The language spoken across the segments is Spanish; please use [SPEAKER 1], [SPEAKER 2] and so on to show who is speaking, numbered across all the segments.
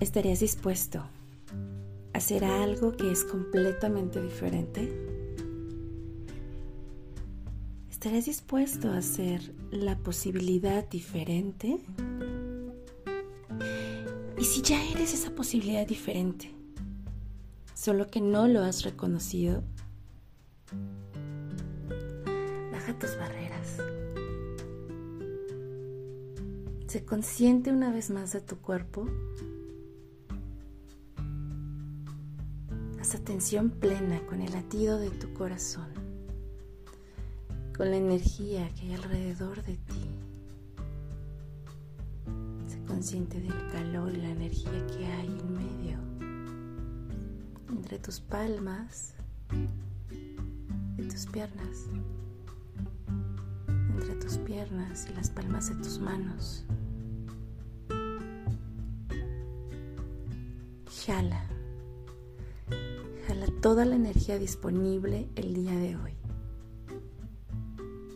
[SPEAKER 1] estarías dispuesto a hacer algo que es completamente diferente? ¿Estarías dispuesto a hacer la posibilidad diferente? Y si ya eres esa posibilidad diferente, solo que no lo has reconocido, baja tus barreras. Sé consciente una vez más de tu cuerpo. Atención plena con el latido de tu corazón, con la energía que hay alrededor de ti. Sé consciente del calor y la energía que hay en medio, entre tus palmas y tus piernas, entre tus piernas y las palmas de tus manos. Jala. Toda la energía disponible el día de hoy.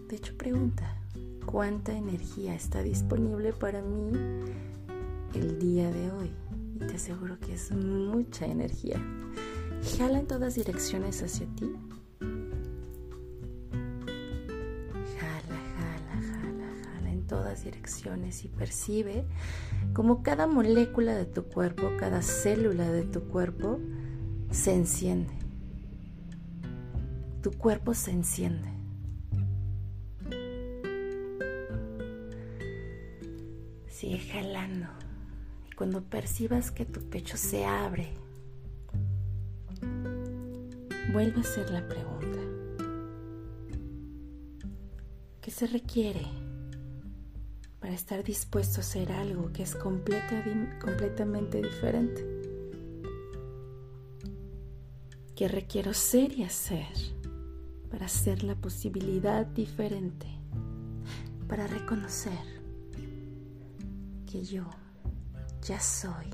[SPEAKER 1] De hecho, pregunta, ¿cuánta energía está disponible para mí el día de hoy? Y te aseguro que es mucha energía. Jala en todas direcciones hacia ti. Jala, jala, jala, jala en todas direcciones y percibe como cada molécula de tu cuerpo, cada célula de tu cuerpo se enciende. Tu cuerpo se enciende. Sigue jalando. Y cuando percibas que tu pecho se abre, vuelve a hacer la pregunta. ¿Qué se requiere? para estar dispuesto a hacer algo que es completa, completamente diferente. ¿Qué requiero ser y hacer para hacer la posibilidad diferente? Para reconocer que yo ya soy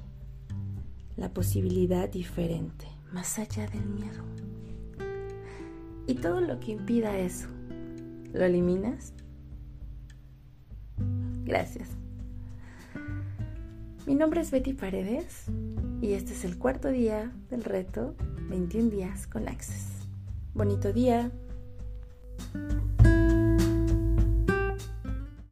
[SPEAKER 1] la posibilidad diferente, más allá del miedo. Y todo lo que impida eso, ¿lo eliminas? Gracias. Mi nombre es Betty Paredes y este es el cuarto día del reto 21 días con Access. Bonito día.